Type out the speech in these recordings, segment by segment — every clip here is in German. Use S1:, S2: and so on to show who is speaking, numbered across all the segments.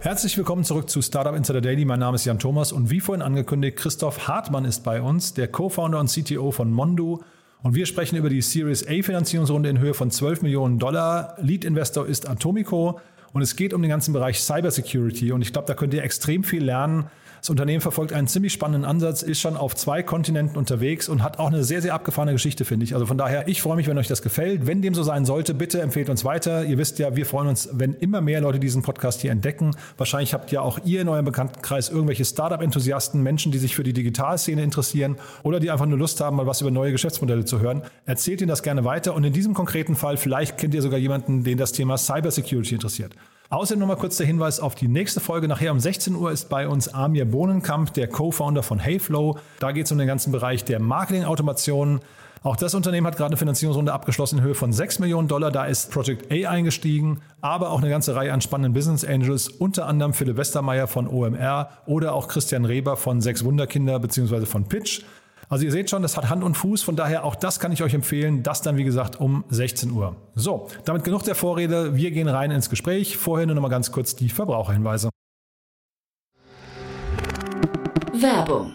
S1: Herzlich willkommen zurück zu Startup Insider Daily. Mein Name ist Jan Thomas und wie vorhin angekündigt, Christoph Hartmann ist bei uns, der Co-Founder und CTO von Mondo. Und wir sprechen über die Series A Finanzierungsrunde in Höhe von 12 Millionen Dollar. Lead Investor ist Atomico und es geht um den ganzen Bereich Cybersecurity. Und ich glaube, da könnt ihr extrem viel lernen. Das Unternehmen verfolgt einen ziemlich spannenden Ansatz, ist schon auf zwei Kontinenten unterwegs und hat auch eine sehr, sehr abgefahrene Geschichte, finde ich. Also von daher, ich freue mich, wenn euch das gefällt. Wenn dem so sein sollte, bitte empfehlt uns weiter. Ihr wisst ja, wir freuen uns, wenn immer mehr Leute diesen Podcast hier entdecken. Wahrscheinlich habt ihr auch ihr in eurem Bekanntenkreis irgendwelche Startup-Enthusiasten, Menschen, die sich für die Digitalszene interessieren oder die einfach nur Lust haben, mal was über neue Geschäftsmodelle zu hören. Erzählt ihnen das gerne weiter und in diesem konkreten Fall, vielleicht kennt ihr sogar jemanden, den das Thema Cybersecurity interessiert. Außerdem nochmal kurz der Hinweis auf die nächste Folge. Nachher um 16 Uhr ist bei uns Amir Bohnenkamp, der Co-Founder von Heyflow. Da geht es um den ganzen Bereich der Marketing-Automation. Auch das Unternehmen hat gerade eine Finanzierungsrunde abgeschlossen in Höhe von 6 Millionen Dollar. Da ist Project A eingestiegen, aber auch eine ganze Reihe an spannenden Business Angels, unter anderem Philipp Westermeier von OMR oder auch Christian Reber von Sechs Wunderkinder bzw. von Pitch. Also ihr seht schon, das hat Hand und Fuß, von daher auch das kann ich euch empfehlen. Das dann, wie gesagt, um 16 Uhr. So, damit genug der Vorrede. Wir gehen rein ins Gespräch. Vorher nur noch mal ganz kurz die Verbraucherhinweise.
S2: Werbung.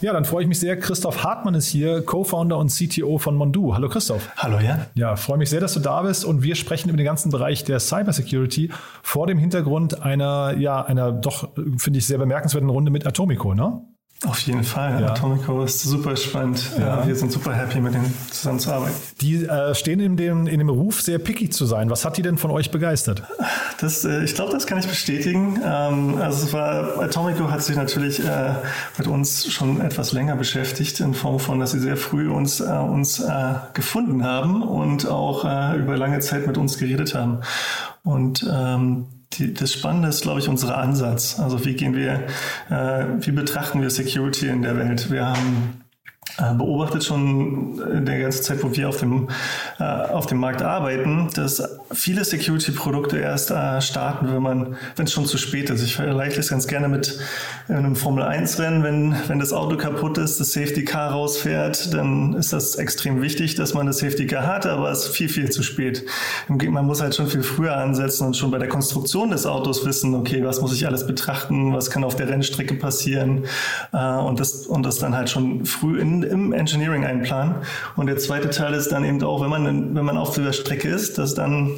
S1: Ja, dann freue ich mich sehr. Christoph Hartmann ist hier, Co-Founder und CTO von Mondu. Hallo Christoph.
S3: Hallo Jan.
S1: Ja, freue mich sehr, dass du da bist und wir sprechen über den ganzen Bereich der Cybersecurity vor dem Hintergrund einer, ja, einer doch, finde ich, sehr bemerkenswerten Runde mit Atomico, ne?
S3: Auf jeden Fall. Ja. Atomico ist super spannend. Ja. Wir sind super happy, mit denen zusammenzuarbeiten.
S1: Die äh, stehen in dem, in dem Ruf, sehr picky zu sein. Was hat die denn von euch begeistert?
S3: Das, äh, ich glaube, das kann ich bestätigen. Ähm, also es war, Atomico hat sich natürlich äh, mit uns schon etwas länger beschäftigt, in Form von, dass sie sehr früh uns, äh, uns äh, gefunden haben und auch äh, über lange Zeit mit uns geredet haben. Und ähm, die, das Spannende ist, glaube ich, unser Ansatz. Also wie gehen wir, äh, wie betrachten wir Security in der Welt? Wir haben äh, beobachtet schon in der ganzen Zeit, wo wir auf dem, äh, auf dem Markt arbeiten, dass viele Security-Produkte erst äh, starten, wenn man, wenn es schon zu spät ist. Ich vergleiche das ganz gerne mit einem Formel-1-Rennen. Wenn, wenn das Auto kaputt ist, das Safety Car rausfährt, dann ist das extrem wichtig, dass man das Safety Car hat, aber es ist viel, viel zu spät. Man muss halt schon viel früher ansetzen und schon bei der Konstruktion des Autos wissen, okay, was muss ich alles betrachten, was kann auf der Rennstrecke passieren und das, und das dann halt schon früh in im Engineering einplanen. Und der zweite Teil ist dann eben auch, wenn man, wenn man auf der Strecke ist, dass dann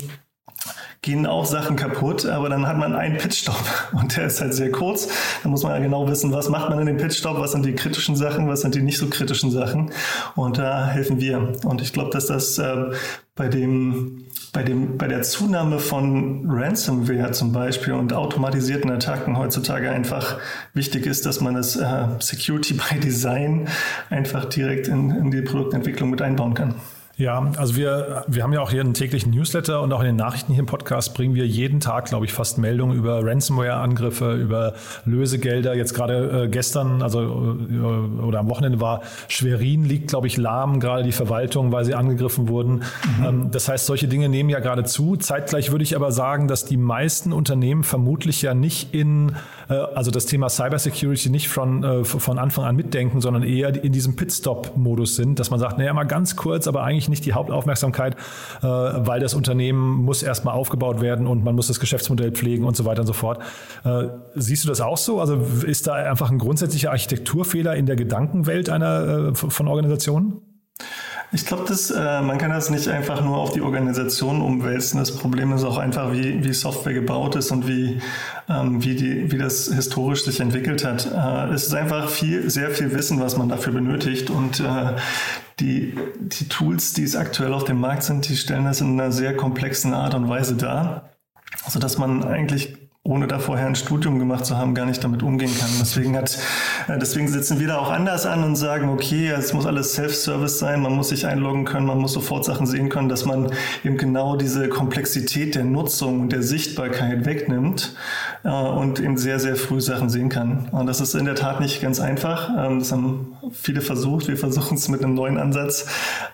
S3: gehen auch Sachen kaputt, aber dann hat man einen Pitstop und der ist halt sehr kurz. Da muss man ja genau wissen, was macht man in dem Pitstop, was sind die kritischen Sachen, was sind die nicht so kritischen Sachen und da helfen wir. Und ich glaube, dass das äh, bei dem bei, dem, bei der Zunahme von Ransomware zum Beispiel und automatisierten Attacken heutzutage einfach wichtig ist, dass man das äh, Security by Design einfach direkt in, in die Produktentwicklung mit einbauen kann.
S1: Ja, also wir, wir haben ja auch hier einen täglichen Newsletter und auch in den Nachrichten hier im Podcast bringen wir jeden Tag, glaube ich, fast Meldungen über Ransomware-Angriffe, über Lösegelder. Jetzt gerade äh, gestern, also äh, oder am Wochenende war Schwerin liegt, glaube ich, lahm, gerade die Verwaltung, weil sie angegriffen wurden. Mhm. Ähm, das heißt, solche Dinge nehmen ja gerade zu. Zeitgleich würde ich aber sagen, dass die meisten Unternehmen vermutlich ja nicht in, äh, also das Thema Cybersecurity nicht von, äh, von Anfang an mitdenken, sondern eher in diesem Pitstop-Modus sind, dass man sagt, naja, mal ganz kurz, aber eigentlich wahrscheinlich nicht die Hauptaufmerksamkeit, äh, weil das Unternehmen muss erstmal aufgebaut werden und man muss das Geschäftsmodell pflegen und so weiter und so fort. Äh, siehst du das auch so? Also ist da einfach ein grundsätzlicher Architekturfehler in der Gedankenwelt einer äh, von Organisationen?
S3: Ich glaube, äh, man kann das nicht einfach nur auf die Organisation umwälzen. Das Problem ist auch einfach, wie, wie Software gebaut ist und wie, ähm, wie, die, wie das historisch sich entwickelt hat. Äh, es ist einfach viel, sehr viel Wissen, was man dafür benötigt und äh, die, die Tools, die es aktuell auf dem Markt sind, die stellen das in einer sehr komplexen Art und Weise dar, sodass man eigentlich ohne da vorher ein Studium gemacht zu haben, gar nicht damit umgehen kann. Deswegen hat, deswegen sitzen wir da auch anders an und sagen, okay, es muss alles Self-Service sein, man muss sich einloggen können, man muss sofort Sachen sehen können, dass man eben genau diese Komplexität der Nutzung und der Sichtbarkeit wegnimmt äh, und eben sehr, sehr früh Sachen sehen kann. Und das ist in der Tat nicht ganz einfach. Ähm, das haben viele versucht. Wir versuchen es mit einem neuen Ansatz.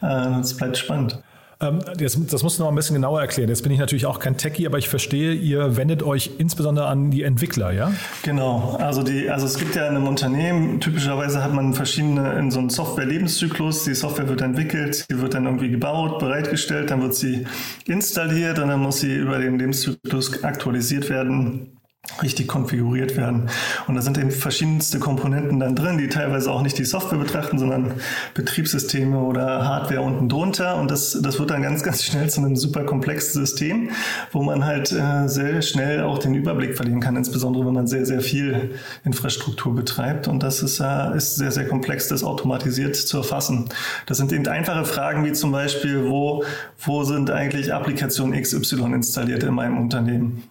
S3: Äh, es bleibt spannend.
S1: Ähm, das, das musst du noch ein bisschen genauer erklären. Jetzt bin ich natürlich auch kein Techie, aber ich verstehe, ihr wendet euch insbesondere an die Entwickler, ja?
S3: Genau. Also, die, also es gibt ja in einem Unternehmen, typischerweise hat man verschiedene in so einem Software-Lebenszyklus. Die Software wird entwickelt, sie wird dann irgendwie gebaut, bereitgestellt, dann wird sie installiert und dann muss sie über den Lebenszyklus aktualisiert werden richtig konfiguriert werden. Und da sind eben verschiedenste Komponenten dann drin, die teilweise auch nicht die Software betrachten, sondern Betriebssysteme oder Hardware unten drunter. Und das, das wird dann ganz, ganz schnell zu einem super komplexen System, wo man halt äh, sehr schnell auch den Überblick verlieren kann, insbesondere wenn man sehr, sehr viel Infrastruktur betreibt. Und das ist, äh, ist sehr, sehr komplex, das automatisiert zu erfassen. Das sind eben einfache Fragen wie zum Beispiel, wo, wo sind eigentlich Applikationen XY installiert in meinem Unternehmen?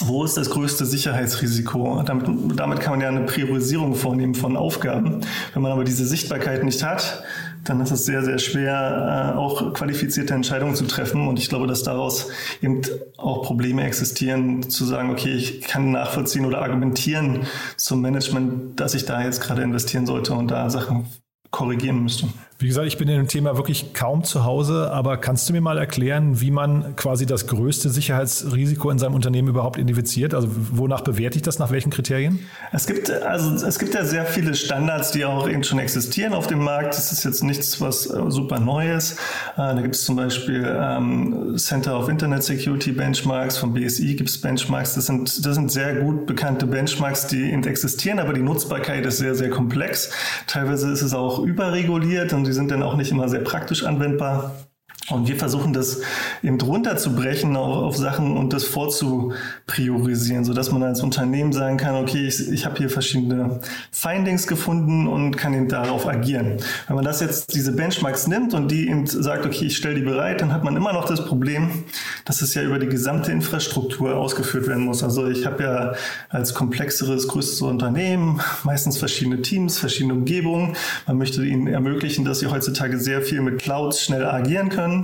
S3: Wo ist das größte Sicherheitsrisiko? Damit, damit kann man ja eine Priorisierung vornehmen von Aufgaben. Wenn man aber diese Sichtbarkeit nicht hat, dann ist es sehr, sehr schwer, äh, auch qualifizierte Entscheidungen zu treffen. Und ich glaube, dass daraus eben auch Probleme existieren, zu sagen, okay, ich kann nachvollziehen oder argumentieren zum Management, dass ich da jetzt gerade investieren sollte und da Sachen korrigieren müsste.
S1: Wie gesagt, ich bin in dem Thema wirklich kaum zu Hause, aber kannst du mir mal erklären, wie man quasi das größte Sicherheitsrisiko in seinem Unternehmen überhaupt identifiziert? Also wonach bewerte ich das, nach welchen Kriterien?
S3: Es gibt, also es gibt ja sehr viele Standards, die auch eben schon existieren auf dem Markt. Das ist jetzt nichts, was äh, super Neues. Äh, da gibt es zum Beispiel ähm, Center of Internet Security Benchmarks, vom BSI gibt es Benchmarks. Das sind, das sind sehr gut bekannte Benchmarks, die eben existieren, aber die Nutzbarkeit ist sehr, sehr komplex. Teilweise ist es auch überreguliert und die sind dann auch nicht immer sehr praktisch anwendbar. Und wir versuchen das eben runterzubrechen auf, auf Sachen und das vorzupriorisieren, so dass man als Unternehmen sagen kann, okay, ich, ich habe hier verschiedene Findings gefunden und kann eben darauf agieren. Wenn man das jetzt, diese Benchmarks nimmt und die eben sagt, okay, ich stelle die bereit, dann hat man immer noch das Problem, dass es ja über die gesamte Infrastruktur ausgeführt werden muss. Also ich habe ja als komplexeres, größeres Unternehmen meistens verschiedene Teams, verschiedene Umgebungen. Man möchte ihnen ermöglichen, dass sie heutzutage sehr viel mit Clouds schnell agieren können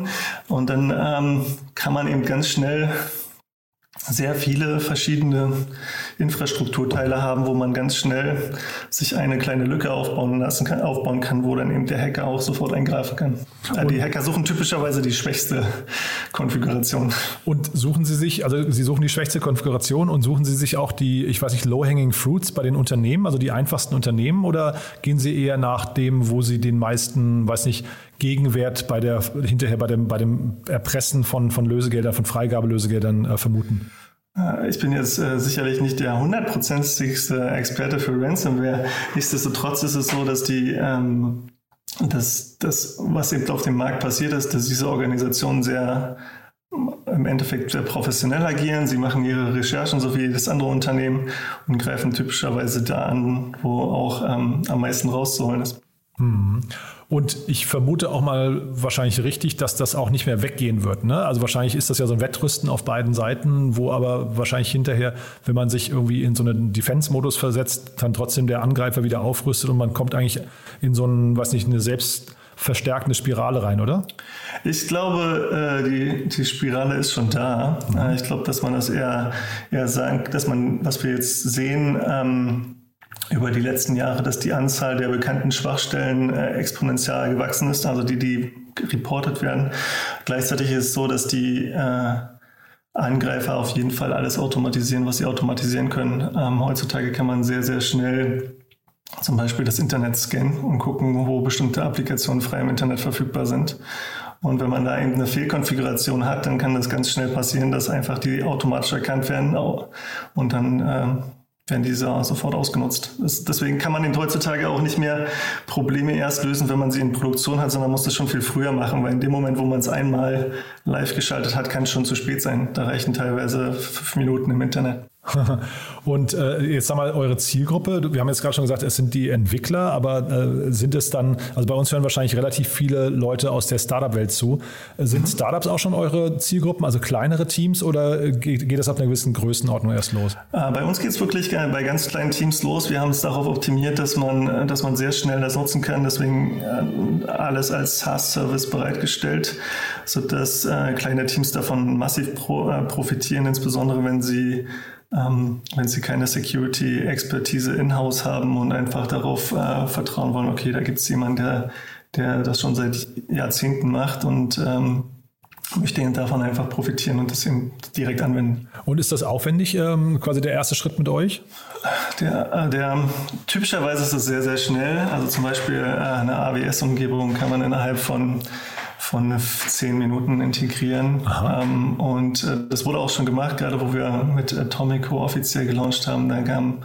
S3: und dann ähm, kann man eben ganz schnell sehr viele verschiedene Infrastrukturteile haben, wo man ganz schnell sich eine kleine Lücke aufbauen lassen kann, aufbauen kann, wo dann eben der Hacker auch sofort eingreifen kann. Und die Hacker suchen typischerweise die schwächste Konfiguration.
S1: Und suchen sie sich, also sie suchen die schwächste Konfiguration und suchen sie sich auch die, ich weiß nicht, low-hanging fruits bei den Unternehmen, also die einfachsten Unternehmen, oder gehen sie eher nach dem, wo sie den meisten, weiß nicht, Gegenwert bei der, hinterher bei dem, bei dem Erpressen von, von Lösegeldern, von Freigabelösegeldern äh, vermuten?
S3: Äh, ich bin jetzt äh, sicherlich nicht der hundertprozentigste Experte für Ransomware. Nichtsdestotrotz ist es so, dass die ähm, dass das, was eben auf dem Markt passiert ist, dass diese Organisationen sehr im Endeffekt sehr professionell agieren. Sie machen ihre Recherchen, so wie jedes andere Unternehmen, und greifen typischerweise da an, wo auch ähm, am meisten rauszuholen ist.
S1: Mhm. Und ich vermute auch mal wahrscheinlich richtig, dass das auch nicht mehr weggehen wird. Ne? Also wahrscheinlich ist das ja so ein Wettrüsten auf beiden Seiten, wo aber wahrscheinlich hinterher, wenn man sich irgendwie in so einen Defense-Modus versetzt, dann trotzdem der Angreifer wieder aufrüstet und man kommt eigentlich in so einen, weiß nicht, eine selbst verstärkende Spirale rein, oder?
S3: Ich glaube, äh, die, die Spirale ist schon da. Mhm. Äh, ich glaube, dass man das eher, eher sagen, dass man, was wir jetzt sehen, ähm, über die letzten Jahre, dass die Anzahl der bekannten Schwachstellen äh, exponentiell gewachsen ist, also die, die reportet werden. Gleichzeitig ist es so, dass die äh, Angreifer auf jeden Fall alles automatisieren, was sie automatisieren können. Ähm, heutzutage kann man sehr, sehr schnell zum Beispiel das Internet scannen und gucken, wo bestimmte Applikationen frei im Internet verfügbar sind. Und wenn man da eben eine Fehlkonfiguration hat, dann kann das ganz schnell passieren, dass einfach die automatisch erkannt werden und dann äh, werden diese sofort ausgenutzt. Das, deswegen kann man eben heutzutage auch nicht mehr Probleme erst lösen, wenn man sie in Produktion hat, sondern muss das schon viel früher machen, weil in dem Moment, wo man es einmal live geschaltet hat, kann es schon zu spät sein. Da reichen teilweise fünf Minuten im Internet.
S1: Und äh, jetzt sag mal eure Zielgruppe. Wir haben jetzt gerade schon gesagt, es sind die Entwickler, aber äh, sind es dann, also bei uns hören wahrscheinlich relativ viele Leute aus der Startup-Welt zu. Sind mhm. Startups auch schon eure Zielgruppen, also kleinere Teams oder geht, geht das ab einer gewissen Größenordnung erst los?
S3: Äh, bei uns geht es wirklich bei ganz kleinen Teams los. Wir haben es darauf optimiert, dass man, dass man sehr schnell das nutzen kann. Deswegen äh, alles als SaaS-Service bereitgestellt, sodass äh, kleine Teams davon massiv pro, äh, profitieren, insbesondere wenn sie ähm, wenn sie keine Security-Expertise in-house haben und einfach darauf äh, vertrauen wollen, okay, da gibt es jemanden, der, der das schon seit Jahrzehnten macht und ähm, möchte davon einfach profitieren und das eben direkt anwenden.
S1: Und ist das aufwendig, ähm, quasi der erste Schritt mit euch?
S3: Der, äh, der, typischerweise ist es sehr, sehr schnell. Also zum Beispiel äh, eine AWS-Umgebung kann man innerhalb von von zehn Minuten integrieren. Ähm, und äh, das wurde auch schon gemacht, gerade wo wir mit Atomico offiziell gelauncht haben. Da kam,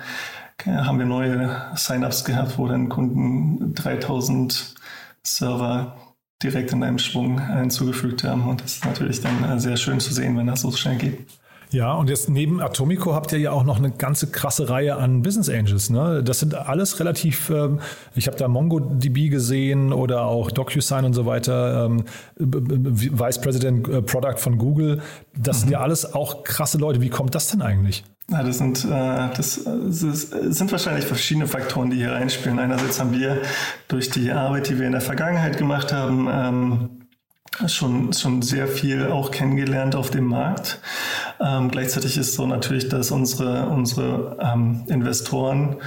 S3: haben wir neue Sign-ups gehabt, wo dann Kunden 3000 Server direkt in einem Schwung hinzugefügt haben. Und das ist natürlich dann äh, sehr schön zu sehen, wenn das so schnell geht.
S1: Ja, und jetzt neben Atomico habt ihr ja auch noch eine ganze krasse Reihe an Business Angels. Ne? Das sind alles relativ, ähm, ich habe da MongoDB gesehen oder auch DocuSign und so weiter, ähm, Vice President äh, Product von Google. Das mhm. sind ja alles auch krasse Leute. Wie kommt das denn eigentlich?
S3: Ja, das sind, äh, das, das sind wahrscheinlich verschiedene Faktoren, die hier reinspielen. Einerseits haben wir durch die Arbeit, die wir in der Vergangenheit gemacht haben, ähm, schon, schon sehr viel auch kennengelernt auf dem Markt. Ähm, gleichzeitig ist so natürlich, dass unsere, unsere ähm, Investoren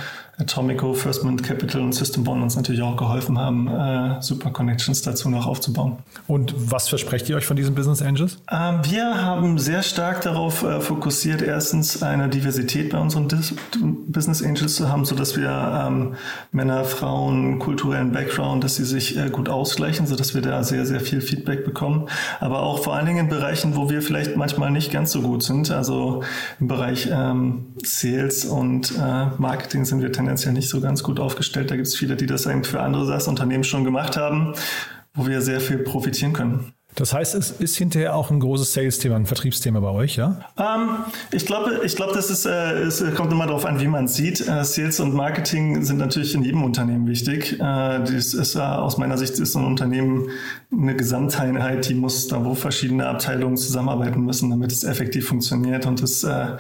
S3: Atomico, First Mint Capital und System Bond uns natürlich auch geholfen haben, äh, super Connections dazu noch aufzubauen.
S1: Und was versprecht ihr euch von diesen Business Angels?
S3: Ähm, wir haben sehr stark darauf äh, fokussiert, erstens eine Diversität bei unseren Dis Business Angels zu haben, sodass wir ähm, Männer, Frauen, kulturellen Background, dass sie sich äh, gut ausgleichen, sodass wir da sehr, sehr viel Feedback bekommen. Aber auch vor allen Dingen in Bereichen, wo wir vielleicht manchmal nicht ganz so gut sind. Also im Bereich ähm, Sales und äh, Marketing sind wir tendenziell nicht so ganz gut aufgestellt. Da gibt es viele, die das eben für andere SaaS-Unternehmen schon gemacht haben, wo wir sehr viel profitieren können.
S1: Das heißt, es ist hinterher auch ein großes Sales-Thema, ein Vertriebsthema bei euch, ja?
S3: Ähm, ich glaube, ich glaube, das ist, äh, es kommt immer darauf an, wie man es sieht. Äh, Sales und Marketing sind natürlich in jedem Unternehmen wichtig. Äh, das ist äh, aus meiner Sicht ist ein Unternehmen eine Gesamteinheit, die muss da, wo verschiedene Abteilungen zusammenarbeiten müssen, damit es effektiv funktioniert und es äh,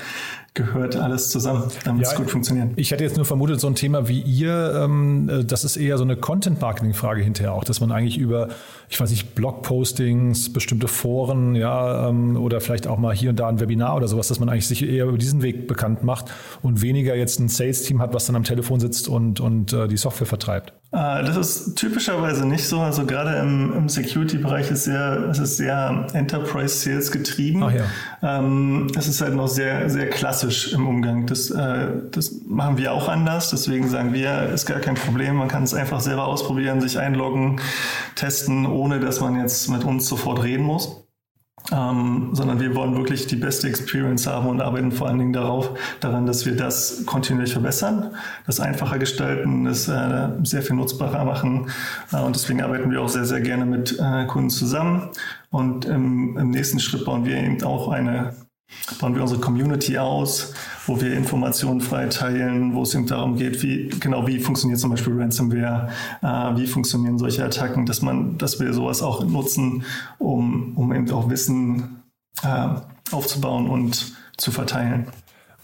S3: gehört alles zusammen, damit ja, es gut funktioniert.
S1: Ich hätte jetzt nur vermutet, so ein Thema wie ihr, ähm, äh, das ist eher so eine Content-Marketing-Frage hinterher auch, dass man eigentlich über, ich weiß nicht, Blog-Postings, bestimmte Foren, ja, ähm, oder vielleicht auch mal hier und da ein Webinar oder sowas, dass man eigentlich sich eher über diesen Weg bekannt macht und weniger jetzt ein Sales-Team hat, was dann am Telefon sitzt und, und äh, die Software vertreibt.
S3: Äh, das ist typischerweise nicht so. Also gerade im, im Security-Bereich ist, sehr, es ist sehr Enterprise-Sales getrieben. Ach ja. Ähm, es ist halt noch sehr, sehr klassisch im Umgang. Das, äh, das machen wir auch anders. Deswegen sagen wir, ist gar kein Problem. Man kann es einfach selber ausprobieren, sich einloggen, testen, ohne dass man jetzt mit uns sofort reden muss. Ähm, sondern wir wollen wirklich die beste Experience haben und arbeiten vor allen Dingen darauf, daran, dass wir das kontinuierlich verbessern, das einfacher gestalten, das äh, sehr viel nutzbarer machen. Äh, und deswegen arbeiten wir auch sehr, sehr gerne mit äh, Kunden zusammen. Und im, im nächsten Schritt bauen wir eben auch eine bauen wir unsere Community aus, wo wir Informationen frei teilen, wo es eben darum geht, wie genau wie funktioniert zum Beispiel Ransomware, äh, wie funktionieren solche Attacken, dass man, dass wir sowas auch nutzen, um, um eben auch Wissen äh, aufzubauen und zu verteilen.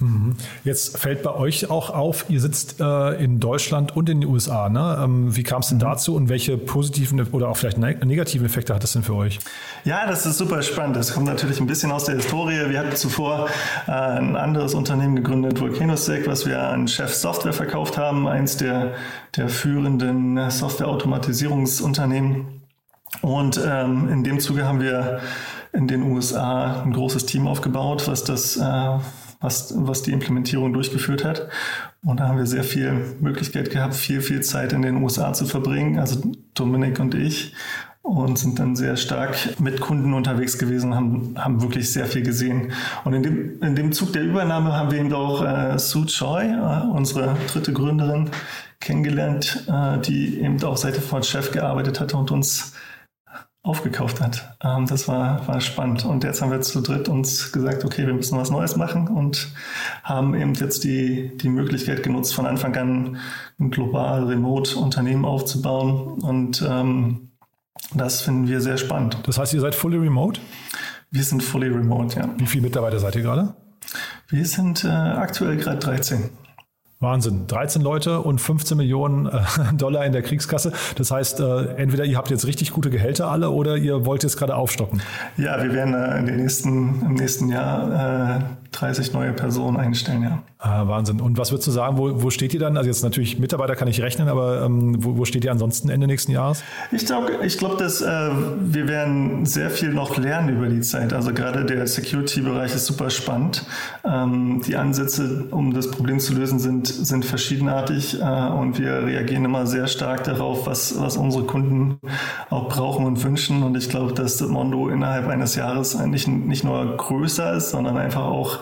S1: Mhm. Jetzt fällt bei euch auch auf, ihr sitzt äh, in Deutschland und in den USA. Ne? Ähm, wie kam es denn mhm. dazu und welche positiven oder auch vielleicht negativen Effekte hat das denn für euch?
S3: Ja, das ist super spannend. Das kommt natürlich ein bisschen aus der Historie. Wir hatten zuvor äh, ein anderes Unternehmen gegründet, Volcanosec, was wir an Chef Software verkauft haben, eins der, der führenden Software-Automatisierungsunternehmen. Und ähm, in dem Zuge haben wir in den USA ein großes Team aufgebaut, was das äh, was, was die Implementierung durchgeführt hat. Und da haben wir sehr viel Möglichkeit gehabt, viel, viel Zeit in den USA zu verbringen, also Dominik und ich. und sind dann sehr stark mit Kunden unterwegs gewesen, haben, haben wirklich sehr viel gesehen. Und in dem, in dem Zug der Übernahme haben wir eben auch äh, Sue Choi, äh, unsere dritte Gründerin, kennengelernt, äh, die eben auch Seite von Chef gearbeitet hatte und uns aufgekauft hat. Ähm, das war, war spannend. Und jetzt haben wir zu dritt uns gesagt, okay, wir müssen was Neues machen und haben eben jetzt die, die Möglichkeit genutzt, von Anfang an ein global remote Unternehmen aufzubauen. Und ähm, das finden wir sehr spannend.
S1: Das heißt, ihr seid fully remote?
S3: Wir sind fully remote, ja.
S1: Wie viele Mitarbeiter seid ihr gerade?
S3: Wir sind äh, aktuell gerade 13.
S1: Wahnsinn. 13 Leute und 15 Millionen äh, Dollar in der Kriegskasse. Das heißt, äh, entweder ihr habt jetzt richtig gute Gehälter alle oder ihr wollt jetzt gerade aufstocken.
S3: Ja, wir werden äh, in den nächsten, im nächsten Jahr 30 neue Personen einstellen, ja.
S1: Ah, Wahnsinn. Und was würdest du sagen, wo, wo steht ihr dann? Also jetzt natürlich Mitarbeiter kann ich rechnen, aber ähm, wo, wo steht ihr ansonsten Ende nächsten Jahres?
S3: Ich glaube, ich glaub, dass äh, wir werden sehr viel noch lernen über die Zeit. Also gerade der Security-Bereich ist super spannend. Ähm, die Ansätze, um das Problem zu lösen, sind, sind verschiedenartig äh, und wir reagieren immer sehr stark darauf, was, was unsere Kunden auch brauchen und wünschen. Und ich glaube, dass Mondo innerhalb eines Jahres nicht, nicht nur größer ist, sondern einfach auch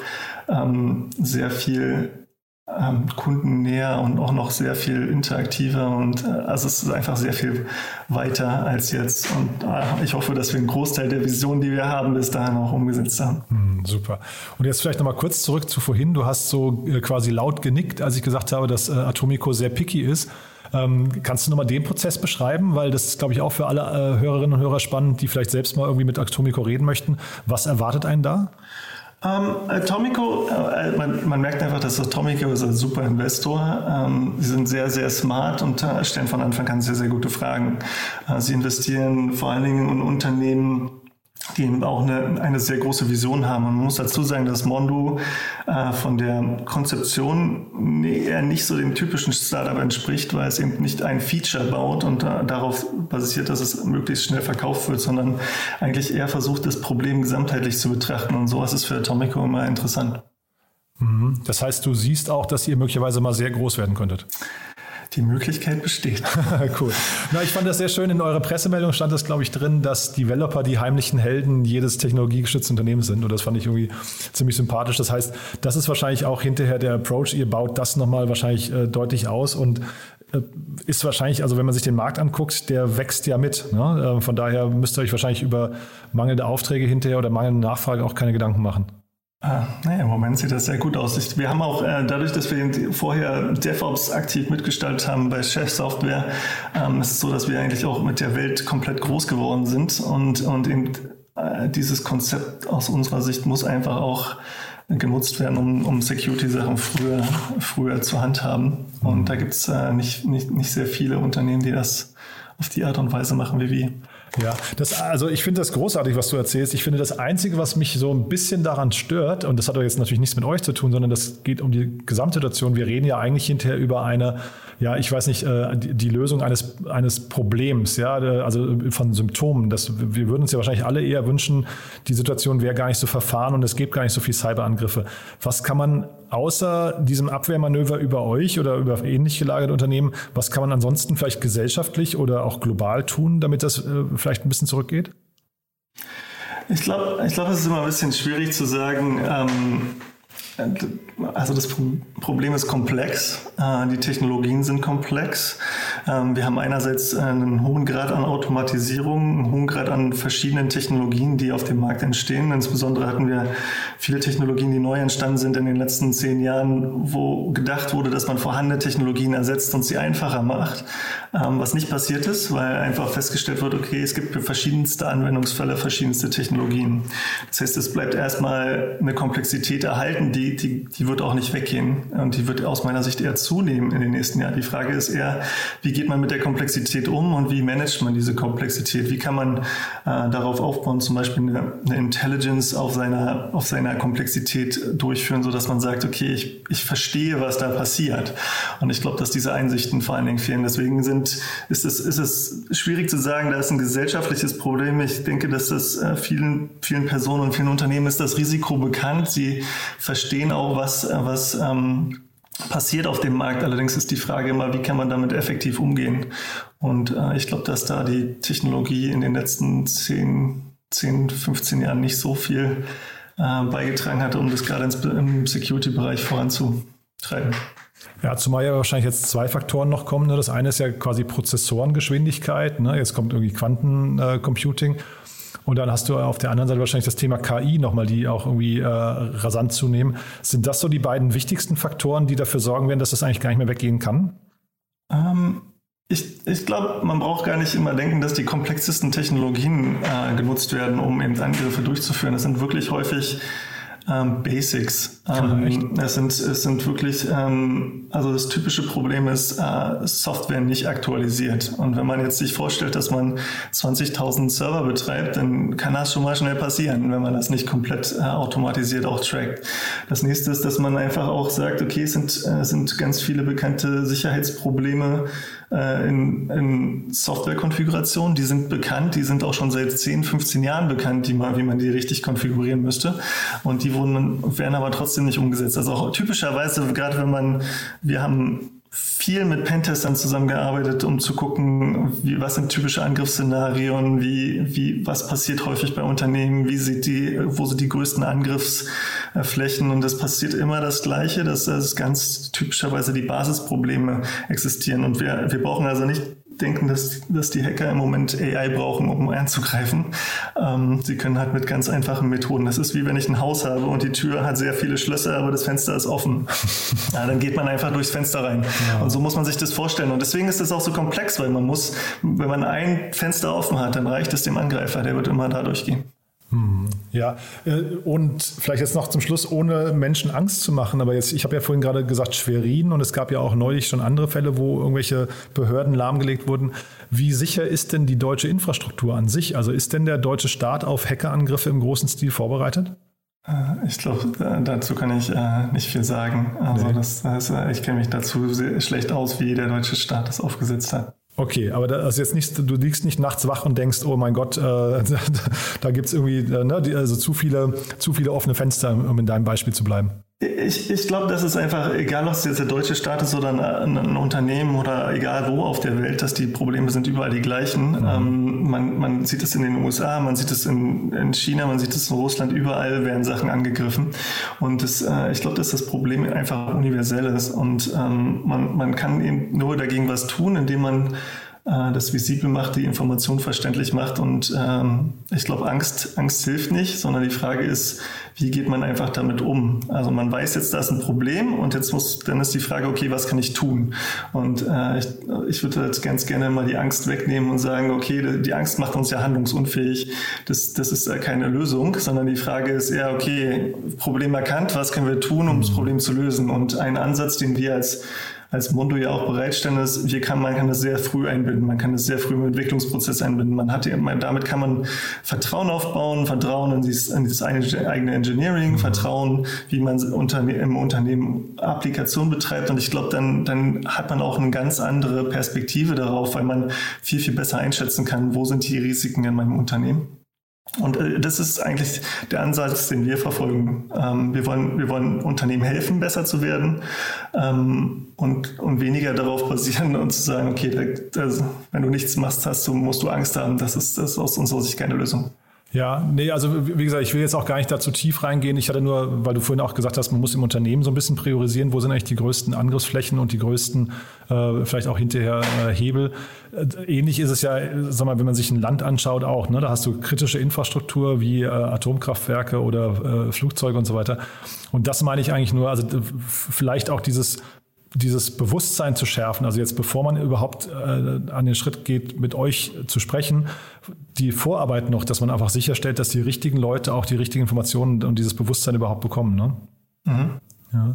S3: ähm, sehr viel ähm, kundennäher und auch noch sehr viel interaktiver und äh, also es ist einfach sehr viel weiter als jetzt und äh, ich hoffe, dass wir einen Großteil der Vision, die wir haben, bis dahin auch umgesetzt haben.
S1: Hm, super. Und jetzt vielleicht nochmal kurz zurück zu vorhin. Du hast so äh, quasi laut genickt, als ich gesagt habe, dass äh, Atomico sehr picky ist. Ähm, kannst du nochmal den Prozess beschreiben? Weil das ist, glaube ich, auch für alle äh, Hörerinnen und Hörer spannend, die vielleicht selbst mal irgendwie mit Atomico reden möchten. Was erwartet einen da?
S3: Ähm, Atomico, äh, man, man, merkt einfach, dass Atomico ist ein super Investor. Ähm, sie sind sehr, sehr smart und äh, stellen von Anfang an sehr, sehr gute Fragen. Äh, sie investieren vor allen Dingen in Unternehmen, die eben auch eine, eine sehr große Vision haben. Und man muss dazu sagen, dass Mondo äh, von der Konzeption eher nicht so dem typischen Startup entspricht, weil es eben nicht ein Feature baut und äh, darauf basiert, dass es möglichst schnell verkauft wird, sondern eigentlich eher versucht, das Problem gesamtheitlich zu betrachten. Und sowas ist für Atomico immer interessant.
S1: Mhm. Das heißt, du siehst auch, dass ihr möglicherweise mal sehr groß werden könntet.
S3: Die Möglichkeit besteht.
S1: cool. Na, ich fand das sehr schön. In eurer Pressemeldung stand das, glaube ich, drin, dass Developer die heimlichen Helden jedes technologiegestützten Unternehmens sind. Und das fand ich irgendwie ziemlich sympathisch. Das heißt, das ist wahrscheinlich auch hinterher der Approach. Ihr baut das nochmal wahrscheinlich äh, deutlich aus und äh, ist wahrscheinlich, also wenn man sich den Markt anguckt, der wächst ja mit. Ne? Äh, von daher müsst ihr euch wahrscheinlich über mangelnde Aufträge hinterher oder mangelnde Nachfrage auch keine Gedanken machen.
S3: Ah, naja, im Moment sieht das sehr gut aus. Wir haben auch äh, dadurch, dass wir vorher DevOps aktiv mitgestaltet haben bei Chef Software, ähm, ist es so, dass wir eigentlich auch mit der Welt komplett groß geworden sind und, und eben, äh, dieses Konzept aus unserer Sicht muss einfach auch genutzt werden, um, um Security-Sachen früher, früher zu handhaben. Und da gibt es äh, nicht, nicht, nicht sehr viele Unternehmen, die das auf die Art und Weise machen wie wir.
S1: Ja, das, also ich finde das großartig, was du erzählst. Ich finde, das Einzige, was mich so ein bisschen daran stört, und das hat doch jetzt natürlich nichts mit euch zu tun, sondern das geht um die Gesamtsituation. Wir reden ja eigentlich hinterher über eine, ja, ich weiß nicht, äh, die Lösung eines, eines Problems, ja, also von Symptomen. Das, wir würden uns ja wahrscheinlich alle eher wünschen, die Situation wäre gar nicht so verfahren und es gibt gar nicht so viel Cyberangriffe. Was kann man außer diesem Abwehrmanöver über euch oder über ähnlich gelagerte Unternehmen, was kann man ansonsten vielleicht gesellschaftlich oder auch global tun, damit das äh, vielleicht ein bisschen zurückgeht?
S3: Ich glaube, ich glaub, es ist immer ein bisschen schwierig zu sagen, ähm, also das Problem ist komplex, äh, die Technologien sind komplex. Ähm, wir haben einerseits einen hohen Grad an Automatisierung, einen hohen Grad an verschiedenen Technologien, die auf dem Markt entstehen. Insbesondere hatten wir viele Technologien, die neu entstanden sind in den letzten zehn Jahren, wo gedacht wurde, dass man vorhandene Technologien ersetzt und sie einfacher macht, ähm, was nicht passiert ist, weil einfach festgestellt wird, okay, es gibt für verschiedenste Anwendungsfälle verschiedenste Technologien. Das heißt, es bleibt erstmal eine Komplexität erhalten, die die, die, wird auch nicht weggehen und die wird aus meiner Sicht eher zunehmen in den nächsten Jahren. Die Frage ist eher, wie geht man mit der Komplexität um und wie managt man diese Komplexität? Wie kann man äh, darauf aufbauen, zum Beispiel eine, eine, Intelligence auf seiner, auf seiner Komplexität durchführen, sodass man sagt, okay, ich, ich verstehe, was da passiert. Und ich glaube, dass diese Einsichten vor allen Dingen fehlen. Deswegen sind, ist, es, ist es schwierig zu sagen, da ist ein gesellschaftliches Problem. Ich denke, dass das äh, vielen, vielen Personen und vielen Unternehmen ist das Risiko bekannt. Sie verstehen auch, was, was, ähm, passiert auf dem Markt. Allerdings ist die Frage immer, wie kann man damit effektiv umgehen? Und äh, ich glaube, dass da die Technologie in den letzten 10, 10 15 Jahren nicht so viel äh, beigetragen hat, um das gerade im Security-Bereich voranzutreiben.
S1: Ja, zumal ja wahrscheinlich jetzt zwei Faktoren noch kommen. Ne? Das eine ist ja quasi Prozessorengeschwindigkeit. Ne? Jetzt kommt irgendwie Quantencomputing. Und dann hast du auf der anderen Seite wahrscheinlich das Thema KI nochmal, die auch irgendwie äh, rasant zunehmen. Sind das so die beiden wichtigsten Faktoren, die dafür sorgen werden, dass das eigentlich gar nicht mehr weggehen kann?
S3: Ähm, ich, ich glaube, man braucht gar nicht immer denken, dass die komplexesten Technologien äh, genutzt werden, um eben Angriffe durchzuführen. Das sind wirklich häufig ähm, Basics. Ähm, es, sind, es sind wirklich, ähm, also das typische Problem ist, äh, Software nicht aktualisiert. Und wenn man jetzt sich vorstellt, dass man 20.000 Server betreibt, dann kann das schon mal schnell passieren, wenn man das nicht komplett äh, automatisiert auch trackt. Das nächste ist, dass man einfach auch sagt, okay, es sind, äh, sind ganz viele bekannte Sicherheitsprobleme äh, in, in Softwarekonfigurationen, die sind bekannt, die sind auch schon seit 10, 15 Jahren bekannt, die man, wie man die richtig konfigurieren müsste. Und die wurden, werden aber trotzdem nicht umgesetzt. Also auch typischerweise, gerade wenn man, wir haben viel mit Pentestern zusammengearbeitet, um zu gucken, wie, was sind typische Angriffsszenarien, wie, wie, was passiert häufig bei Unternehmen, wie sieht die, wo sind die größten Angriffsflächen und es passiert immer das Gleiche, dass, dass ganz typischerweise die Basisprobleme existieren und wir, wir brauchen also nicht denken, dass, dass die Hacker im Moment AI brauchen, um einzugreifen. Ähm, sie können halt mit ganz einfachen Methoden. Das ist wie wenn ich ein Haus habe und die Tür hat sehr viele Schlösser, aber das Fenster ist offen. ja, dann geht man einfach durchs Fenster rein. Ja. Und so muss man sich das vorstellen. Und deswegen ist es auch so komplex, weil man muss, wenn man ein Fenster offen hat, dann reicht es dem Angreifer, der wird immer da durchgehen.
S1: Hm, ja, äh, und vielleicht jetzt noch zum Schluss, ohne Menschen Angst zu machen, aber jetzt, ich habe ja vorhin gerade gesagt Schwerin und es gab ja auch neulich schon andere Fälle, wo irgendwelche Behörden lahmgelegt wurden. Wie sicher ist denn die deutsche Infrastruktur an sich? Also ist denn der deutsche Staat auf Hackerangriffe im großen Stil vorbereitet?
S3: Äh, ich glaube, dazu kann ich äh, nicht viel sagen. Also nee. das, das, ich kenne mich dazu schlecht aus, wie der deutsche Staat das aufgesetzt hat.
S1: Okay, aber das ist jetzt nicht, du liegst nicht nachts wach und denkst, oh mein Gott, äh, da gibt es irgendwie äh, ne, also zu viele, zu viele offene Fenster, um in deinem Beispiel zu bleiben.
S3: Ich, ich glaube, das ist einfach, egal ob es jetzt der deutsche Staat ist oder ein, ein, Unternehmen oder egal wo auf der Welt, dass die Probleme sind überall die gleichen. Mhm. Ähm, man, man sieht es in den USA, man sieht es in, in China, man sieht es in Russland, überall werden Sachen angegriffen. Und das, äh, ich glaube, dass das Problem einfach universell ist und ähm, man, man kann eben nur dagegen was tun, indem man äh, das visibel macht, die Information verständlich macht. Und ähm, ich glaube, Angst, Angst hilft nicht, sondern die Frage ist, wie geht man einfach damit um? Also man weiß jetzt, da ist ein Problem und jetzt muss, dann ist die Frage, okay, was kann ich tun? Und äh, ich, ich würde jetzt ganz gerne mal die Angst wegnehmen und sagen, okay, die Angst macht uns ja handlungsunfähig. Das, das ist keine Lösung, sondern die Frage ist eher, okay, Problem erkannt, was können wir tun, um das Problem zu lösen? Und ein Ansatz, den wir als als Mondo ja auch bereitstellen, ist, hier kann, man kann das sehr früh einbinden, man kann das sehr früh im Entwicklungsprozess einbinden. Man hat, damit kann man Vertrauen aufbauen, Vertrauen in dieses, in dieses eigene Engineering. Vertrauen, wie man im Unternehmen Applikation betreibt. Und ich glaube, dann, dann hat man auch eine ganz andere Perspektive darauf, weil man viel, viel besser einschätzen kann, wo sind die Risiken in meinem Unternehmen. Und äh, das ist eigentlich der Ansatz, den wir verfolgen. Ähm, wir, wollen, wir wollen Unternehmen helfen, besser zu werden ähm, und, und weniger darauf basieren und zu sagen, okay, da, da, wenn du nichts machst, hast du, musst du Angst haben. Das ist, das ist aus unserer Sicht keine Lösung.
S1: Ja, nee, also wie gesagt, ich will jetzt auch gar nicht dazu tief reingehen. Ich hatte nur, weil du vorhin auch gesagt hast, man muss im Unternehmen so ein bisschen priorisieren, wo sind eigentlich die größten Angriffsflächen und die größten, äh, vielleicht auch hinterher äh, Hebel. Äh, ähnlich ist es ja, sag mal, wenn man sich ein Land anschaut auch, ne? da hast du kritische Infrastruktur wie äh, Atomkraftwerke oder äh, Flugzeuge und so weiter. Und das meine ich eigentlich nur, also vielleicht auch dieses dieses Bewusstsein zu schärfen, also jetzt bevor man überhaupt äh, an den Schritt geht, mit euch zu sprechen, die Vorarbeit noch, dass man einfach sicherstellt, dass die richtigen Leute auch die richtigen Informationen und dieses Bewusstsein überhaupt bekommen. Ne? Mhm. Ja.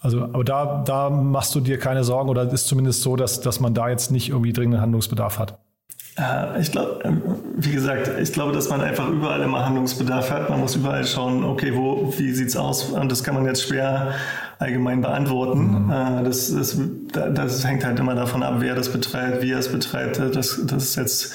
S1: Also, aber da, da machst du dir keine Sorgen oder ist zumindest so, dass, dass man da jetzt nicht irgendwie dringenden Handlungsbedarf hat.
S3: Äh, ich glaube, ähm, wie gesagt, ich glaube, dass man einfach überall immer Handlungsbedarf hat. Man muss überall schauen, okay, wo, wie sieht's aus? Und das kann man jetzt schwer allgemein beantworten. Mhm. Äh, das, das, das hängt halt immer davon ab, wer das betreibt, wie er es betreibt. Das, das ist jetzt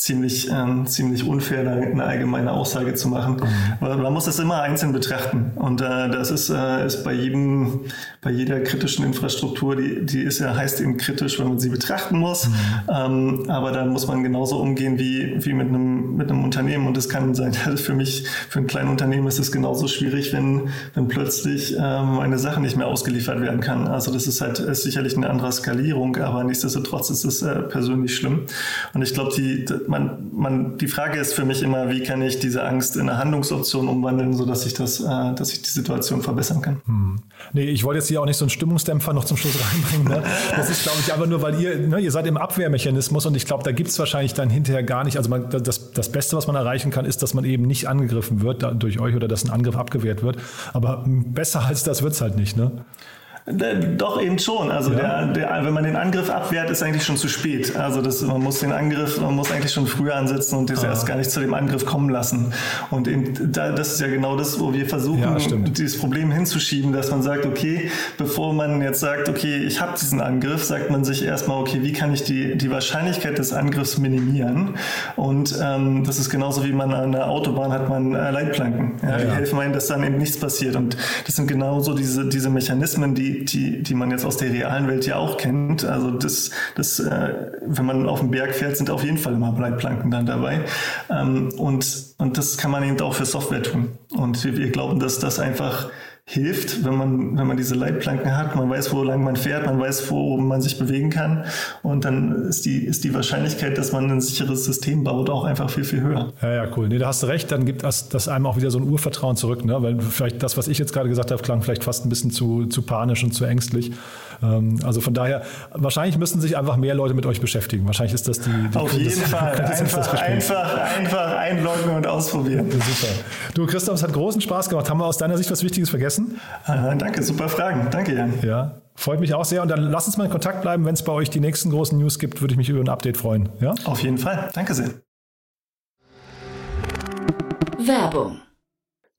S3: ziemlich, ähm, ziemlich unfair, da eine allgemeine Aussage zu machen. Mhm. Weil man muss das immer einzeln betrachten. Und äh, das ist, äh, ist bei jedem, bei jeder kritischen Infrastruktur, die, die ist ja, heißt eben kritisch, wenn man sie betrachten muss. Mhm. Ähm, aber da muss man genauso umgehen wie, wie mit einem, mit einem Unternehmen. Und das kann sein, für mich, für ein kleines Unternehmen ist es genauso schwierig, wenn, wenn plötzlich ähm, eine Sache nicht mehr ausgeliefert werden kann. Also das ist halt ist sicherlich eine andere Skalierung, aber nichtsdestotrotz ist es äh, persönlich schlimm. Und ich glaube, die, man, man, die Frage ist für mich immer, wie kann ich diese Angst in eine Handlungsoption umwandeln, sodass ich das, äh, dass ich die Situation verbessern kann. Hm.
S1: Nee, ich wollte jetzt hier auch nicht so einen Stimmungsdämpfer noch zum Schluss reinbringen. Ne? Das ist, glaube ich, einfach nur, weil ihr, ne, ihr seid im Abwehrmechanismus und ich glaube, da gibt es wahrscheinlich dann hinterher gar nicht. Also man, das, das Beste, was man erreichen kann, ist, dass man eben nicht angegriffen wird durch euch oder dass ein Angriff abgewehrt wird. Aber besser als das wird es halt nicht, ne?
S3: Doch eben schon. Also ja. der, der, wenn man den Angriff abwehrt, ist eigentlich schon zu spät. Also das, man muss den Angriff, man muss eigentlich schon früher ansetzen und das ah. erst gar nicht zu dem Angriff kommen lassen. Und eben, da, das ist ja genau das, wo wir versuchen, ja, dieses Problem hinzuschieben, dass man sagt, okay, bevor man jetzt sagt, okay, ich habe diesen Angriff, sagt man sich erstmal, okay, wie kann ich die, die Wahrscheinlichkeit des Angriffs minimieren? Und ähm, das ist genauso wie man an der Autobahn hat man äh, Leitplanken. Ja, ja, die helfen einem, dass dann eben nichts passiert. Und das sind genauso diese, diese Mechanismen, die die, die, man jetzt aus der realen Welt ja auch kennt. Also das, das äh, wenn man auf den Berg fährt, sind auf jeden Fall immer Leitplanken dann dabei. Ähm, und, und das kann man eben auch für Software tun. Und wir, wir glauben, dass das einfach hilft, wenn man, wenn man diese Leitplanken hat, man weiß, wo lang man fährt, man weiß, wo man sich bewegen kann und dann ist die, ist die Wahrscheinlichkeit, dass man ein sicheres System baut, auch einfach viel, viel höher.
S1: Ja, ja, cool. Nee, da hast du recht, dann gibt das, das einem auch wieder so ein Urvertrauen zurück, ne? weil vielleicht das, was ich jetzt gerade gesagt habe, klang vielleicht fast ein bisschen zu, zu panisch und zu ängstlich. Ähm, also von daher, wahrscheinlich müssen sich einfach mehr Leute mit euch beschäftigen. Wahrscheinlich ist das die. die
S3: Auf jeden Fall. Einfach, einfach, einfach einloggen und ausprobieren. Ja,
S1: super. Du, Christoph, es hat großen Spaß gemacht. Haben wir aus deiner Sicht was Wichtiges vergessen?
S3: Äh, danke, super Fragen. Danke, Jan.
S1: Ja. Freut mich auch sehr und dann lass uns mal in Kontakt bleiben. Wenn es bei euch die nächsten großen News gibt, würde ich mich über ein Update freuen. Ja?
S3: Auf jeden Fall. Danke sehr.
S2: Werbung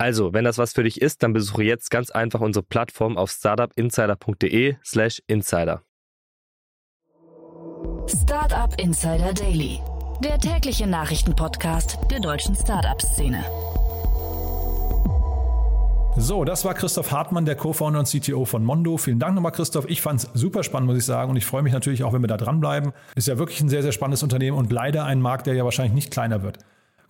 S4: Also, wenn das was für dich ist, dann besuche jetzt ganz einfach unsere Plattform auf startupinsider.de/slash insider.
S2: Startup Insider Daily, der tägliche Nachrichtenpodcast der deutschen Startup-Szene.
S1: So, das war Christoph Hartmann, der Co-Founder und CTO von Mondo. Vielen Dank nochmal, Christoph. Ich fand es super spannend, muss ich sagen. Und ich freue mich natürlich auch, wenn wir da dranbleiben. Ist ja wirklich ein sehr, sehr spannendes Unternehmen und leider ein Markt, der ja wahrscheinlich nicht kleiner wird.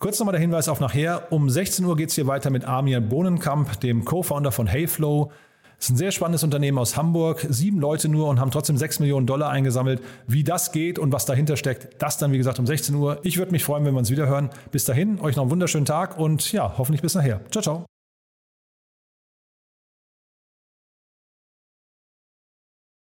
S1: Kurz nochmal der Hinweis auf nachher. Um 16 Uhr geht es hier weiter mit Armin Bohnenkamp, dem Co-Founder von Heyflow. Das ist ein sehr spannendes Unternehmen aus Hamburg. Sieben Leute nur und haben trotzdem sechs Millionen Dollar eingesammelt. Wie das geht und was dahinter steckt, das dann, wie gesagt, um 16 Uhr. Ich würde mich freuen, wenn wir uns wieder hören. Bis dahin, euch noch einen wunderschönen Tag und ja, hoffentlich bis nachher. Ciao, ciao.